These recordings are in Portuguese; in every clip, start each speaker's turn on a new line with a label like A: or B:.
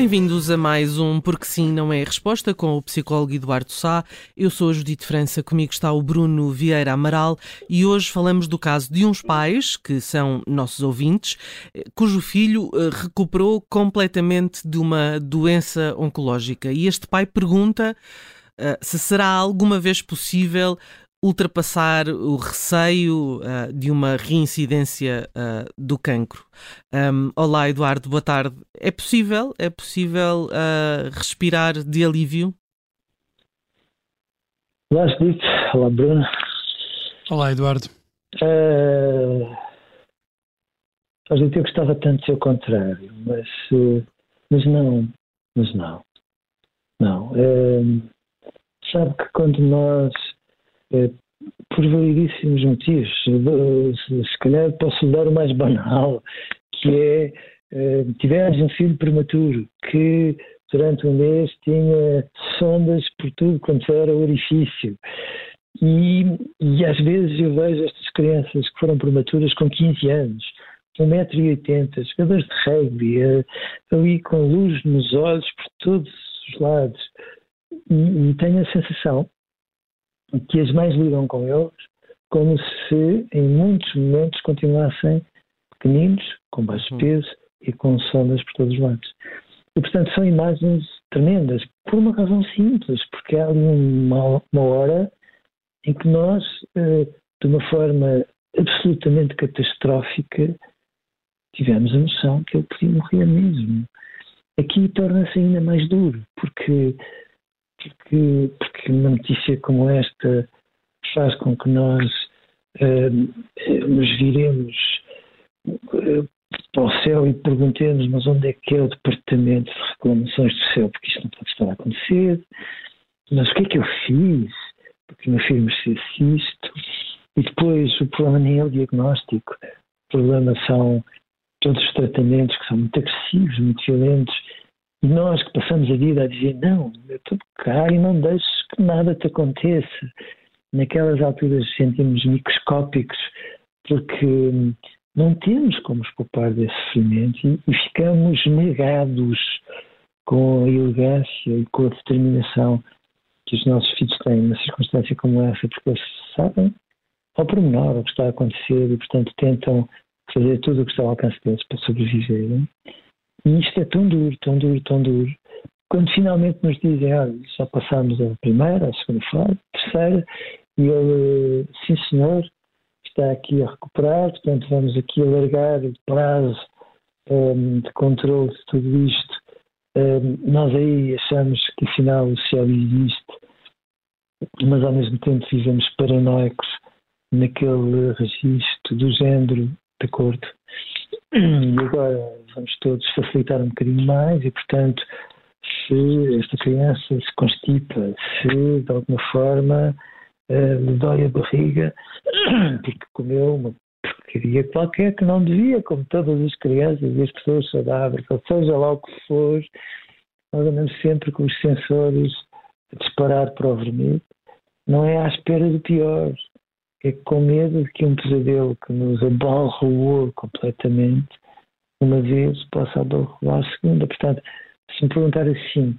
A: Bem-vindos a mais um Porque Sim Não é a Resposta com o psicólogo Eduardo Sá. Eu sou a Judite França, comigo está o Bruno Vieira Amaral e hoje falamos do caso de uns pais, que são nossos ouvintes, eh, cujo filho eh, recuperou completamente de uma doença oncológica. E este pai pergunta uh, se será alguma vez possível ultrapassar o receio uh, de uma reincidência uh, do cancro. Um, olá, Eduardo, boa tarde. É possível? É possível uh, respirar de alívio?
B: Olá, Judite. Olá, Bruno.
C: Olá, Eduardo.
B: Uh, eu gostava tanto de ser o contrário, mas, uh, mas não, mas não. Não. Uh, sabe que quando nós por validíssimos motivos. Se calhar posso dar o mais banal, que é eh, tivemos um filho prematuro que durante um mês tinha sondas por tudo quanto era orifício. E, e às vezes eu vejo estas crianças que foram prematuras com 15 anos, 1,80m, jogadores de rugby, eh, ali com luz nos olhos por todos os lados. E, e tenho a sensação que as mães lidam com eles como se em muitos momentos continuassem pequeninos, com baixo uhum. peso e com sondas por todos os lados. E, portanto, são imagens tremendas, por uma razão simples, porque há ali uma, uma hora em que nós, eh, de uma forma absolutamente catastrófica, tivemos a noção que ele podia morrer mesmo. Aqui torna-se ainda mais duro, porque porque, porque uma notícia como esta faz com que nós uh, nos viremos uh, para o céu e perguntemos mas onde é que é o departamento de reclamações do céu, porque isto não pode estar a acontecer, mas o que é que eu fiz? Porque o meu filho isto. E depois o problema nem é o diagnóstico, o problema são todos os tratamentos que são muito agressivos, muito violentos nós que passamos a vida a dizer, não, eu estou cá e não deixo que nada te aconteça. Naquelas alturas sentimos microscópicos porque não temos como os poupar desse sofrimento e, ficamos negados com a elegância e com a determinação que os nossos filhos têm numa circunstância como essa, porque eles sabem ao pormenor o que está a acontecer e, portanto, tentam fazer tudo o que está ao alcance deles para sobreviverem. E isto é tão duro, tão duro, tão duro. Quando finalmente nos dizem, olha, já passámos a primeira, a segunda fase, a terceira, e ele, sim senhor, está aqui a recuperar, portanto vamos aqui alargar o prazo um, de controle de tudo isto. Um, nós aí achamos que afinal o céu existe, mas ao mesmo tempo vivemos paranoicos naquele registro do género de acordo e agora vamos todos facilitar um bocadinho mais e, portanto, se esta criança se constipa, se de alguma forma uh, lhe dói a barriga, porque comeu uma porcaria qualquer que não devia, como todas as crianças e as pessoas saudáveis, ou seja lá o que for, nós andamos sempre com os sensores a disparar para o vermelho. Não é à espera do pior, é com medo de que um pesadelo que nos abalroou completamente, uma vez possa abalroar a segunda. Portanto, se me perguntar assim,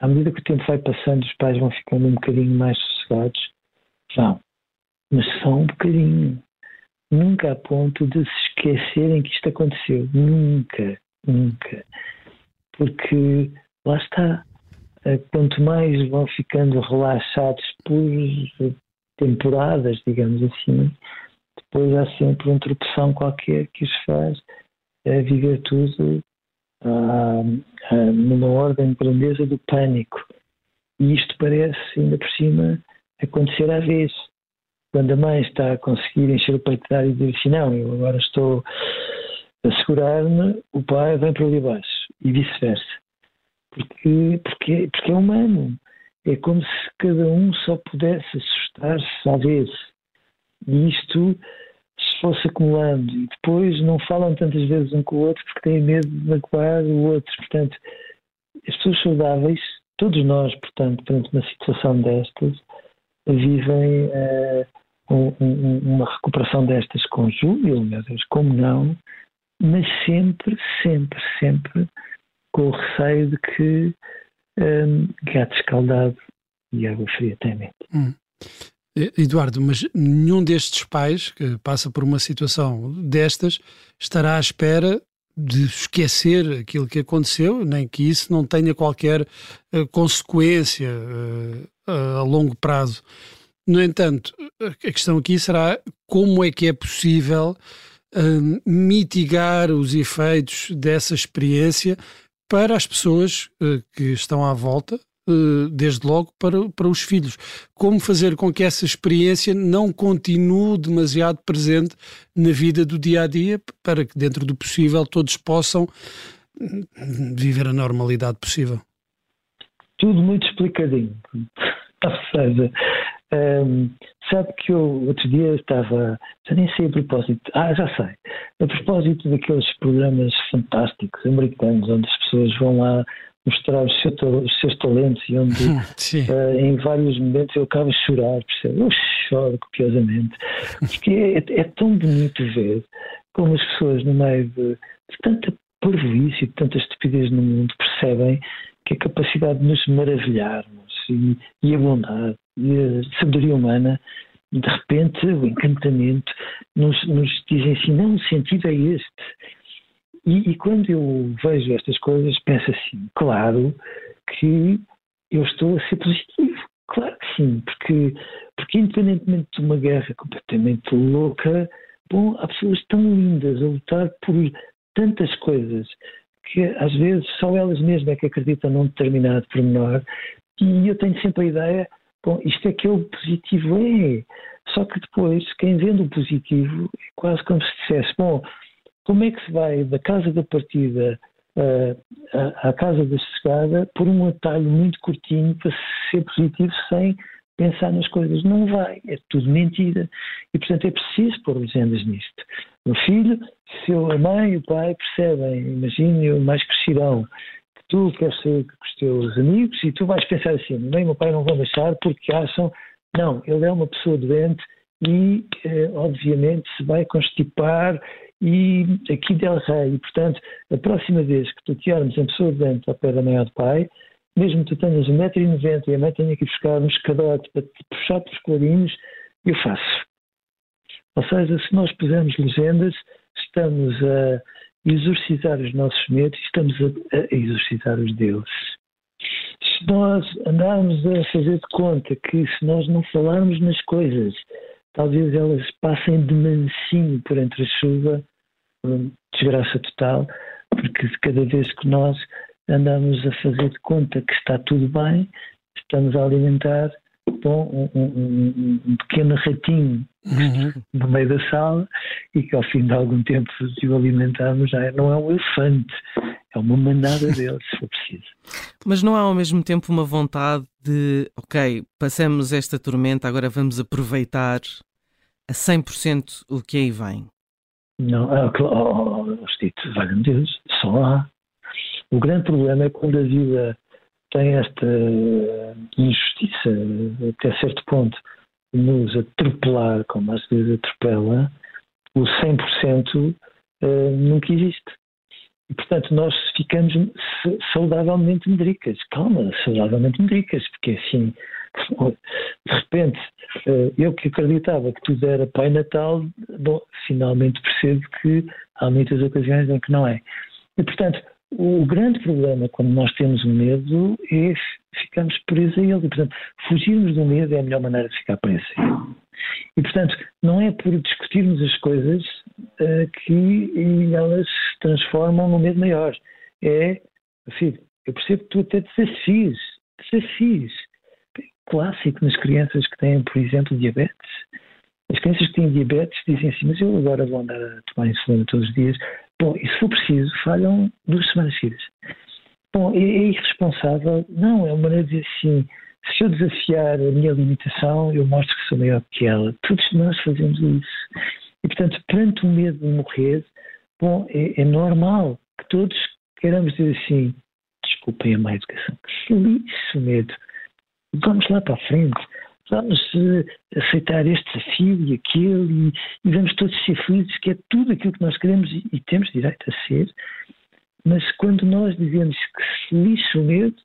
B: à medida que o tempo vai passando, os pais vão ficando um bocadinho mais sossegados? Vão. Mas só um bocadinho. Nunca a ponto de se esquecerem que isto aconteceu. Nunca. Nunca. Porque lá está. Eh, quanto mais vão ficando relaxados por temporadas, digamos assim, depois há sempre uma tropeção qualquer que os faz é, viver tudo ah, ah, numa ordem de grandeza do pânico. E isto parece, ainda por cima, acontecer à vez. Quando a mãe está a conseguir encher o peito e dizer assim, não, eu agora estou a segurar-me, o pai vem para ali abaixo e vice-versa. Porque, porque, porque é humano. É como se cada um só pudesse assustar-se à vez. E isto se fosse acumulando e depois não falam tantas vezes um com o outro porque têm medo de magoar o outro. Portanto, as pessoas saudáveis, todos nós, portanto, perante uma situação destas, vivem uh, um, um, uma recuperação destas com júbilo, meu Deus, como não, mas sempre, sempre, sempre com o receio de que um, gato escaldado e água fria temem. Hum.
C: Eduardo, mas nenhum destes pais que passa por uma situação destas estará à espera de esquecer aquilo que aconteceu, nem que isso não tenha qualquer uh, consequência uh, uh, a longo prazo. No entanto, a questão aqui será como é que é possível mitigar os efeitos dessa experiência para as pessoas que estão à volta, eh, desde logo para, para os filhos. Como fazer com que essa experiência não continue demasiado presente na vida do dia a dia, para que, dentro do possível, todos possam hum, viver a normalidade possível?
B: Tudo muito explicadinho. Ou seja, um, sabe que eu outro dia estava, já nem sei a propósito, ah, já sei, a propósito daqueles programas fantásticos americanos onde as pessoas vão lá mostrar os, seu, os seus talentos e onde uh, em vários momentos eu acabo a chorar, percebe? Eu choro copiosamente, porque é, é, tão bonito ver como as pessoas no meio de, de tanta parvoíce e de tanta estupidez no mundo percebem que a capacidade de nos maravilharmos e, e a bondade e a sabedoria humana de repente o encantamento nos, nos dizem assim, não, o sentido é este e, e, quando eu vejo estas coisas, penso assim: claro que eu estou a ser positivo. Claro que sim, porque, porque independentemente de uma guerra completamente louca, bom, há pessoas tão lindas a lutar por tantas coisas que às vezes só elas mesmas é que acreditam num determinado pormenor e eu tenho sempre a ideia, bom, isto é que é o positivo é. Só que depois, quem vende o positivo, é quase como se dissesse, bom, como é que se vai da casa da partida uh, à, à casa da chegada por um atalho muito curtinho para ser positivo sem pensar nas coisas? Não vai, é tudo mentira. E, portanto, é preciso pôr legendas nisto. O filho, se a mãe e o pai percebem, imagine mais crescerão, tu queres sair com os teus amigos e tu vais pensar assim: e meu pai não vão deixar porque acham, não, ele é uma pessoa doente e, eh, obviamente, se vai constipar e aqui del Rey. E, portanto, a próxima vez que tu tivermos em pessoa dentro ao pé da mãe ou do pai, mesmo que tu tenhas 1,90m e a mãe tenha que buscar um escadote para te puxar pelos colarinhos, eu faço. Ou seja, se nós pusermos legendas, estamos a exorcizar os nossos medos estamos a, a exorcizar os deuses. Se nós andarmos a fazer de conta que se nós não falarmos nas coisas, talvez elas passem de mansinho por entre a chuva, desgraça total, porque cada vez que nós andamos a fazer de conta que está tudo bem, estamos a alimentar bom, um, um, um, pequeno ratinho uhum. no meio da sala e que ao fim de algum tempo, se o alimentarmos, já é, não é um elefante, é uma manada deles, se for preciso.
A: Mas não há ao mesmo tempo uma vontade de, ok, passamos esta tormenta, agora vamos aproveitar a 100% o que aí vem?
B: Não, é, oh, oh, Stito, valha-me Deus, só há. O grande problema é quando a vida tem esta injustiça, até certo ponto, nos atropelar, como às vezes atropela, o 100% uh, nunca existe. E, portanto, nós ficamos saudavelmente medricas. Calma, saudavelmente medricas, porque assim, de repente, eh, eu que acreditava que tudo era Pai Natal, bom, finalmente percebo que há muitas ocasiões em que não é. E, portanto, o grande problema quando nós temos um medo é ficarmos presos a ele. E, portanto, fugirmos do medo é a melhor maneira de ficar preso a ele. E, portanto, não é por discutirmos as coisas uh, que elas se transformam num medo maior. É, filho, eu percebo que tu até desafies, desafies. Clássico nas crianças que têm, por exemplo, diabetes. As crianças que têm diabetes dizem assim, mas eu agora vou andar a tomar insulina todos os dias. Bom, e se for preciso, falham duas semanas seguidas. Bom, é, é irresponsável? Não, é uma maneira de dizer assim, se eu desafiar a minha limitação, eu mostro que sou maior que ela. Todos nós fazemos isso. E, portanto, perante o medo de morrer, bom, é, é normal que todos queiramos dizer assim, desculpem a má educação, que lixo medo. Vamos lá para a frente, vamos uh, aceitar este desafio e aquele e, e, vamos todos ser felizes, que é tudo aquilo que nós queremos e, e temos direito a ser. Mas quando nós dizemos que se lixa o medo,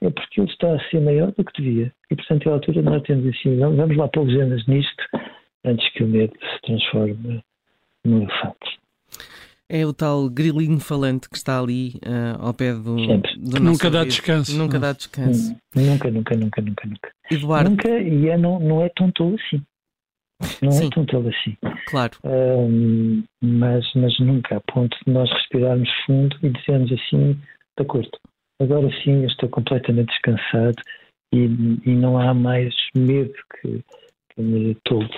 B: é porque ele está a ser maior do que devia. E, portanto, é a altura nós temos assim, vamos lá pôr nisto, antes que o medo se transforme num elefante.
A: É o tal grilinho falante que está ali uh, ao pé do, do
C: Nunca dá descanso.
A: Nunca dá descanso.
B: Nunca, nunca, nunca, nunca, nunca.
A: Eduardo.
B: Nunca, e é, não, não é tão tolo assim. Não é Sim. é tão tolo assim.
A: Claro.
B: Um, mas, mas nunca, a ponto de nós respirarmos fundo e dizermos assim, de acordo, agora sim eu estou completamente descansado e, e não há mais medo que, que me tolde.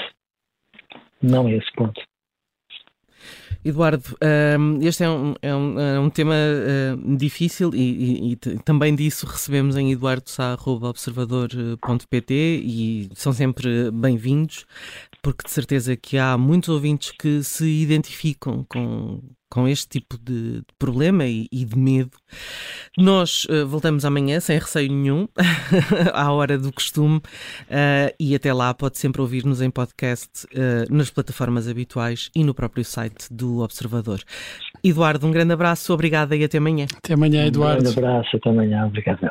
B: Não é esse ponto.
A: Eduardo, este é um, é um, é um tema difícil e, e, e, também disso recebemos em eduardosá.observador.pt e são sempre bem-vindos, porque de certeza que há muitos ouvintes que se identificam com, com este tipo de, problema e, e, de medo. Nós uh, voltamos amanhã sem receio nenhum, à hora do costume, uh, e até lá pode sempre ouvir-nos em podcast uh, nas plataformas habituais e no próprio site do Observador. Eduardo, um grande abraço, obrigada e até amanhã.
C: Até amanhã, Eduardo.
B: Um grande abraço, até amanhã, obrigado.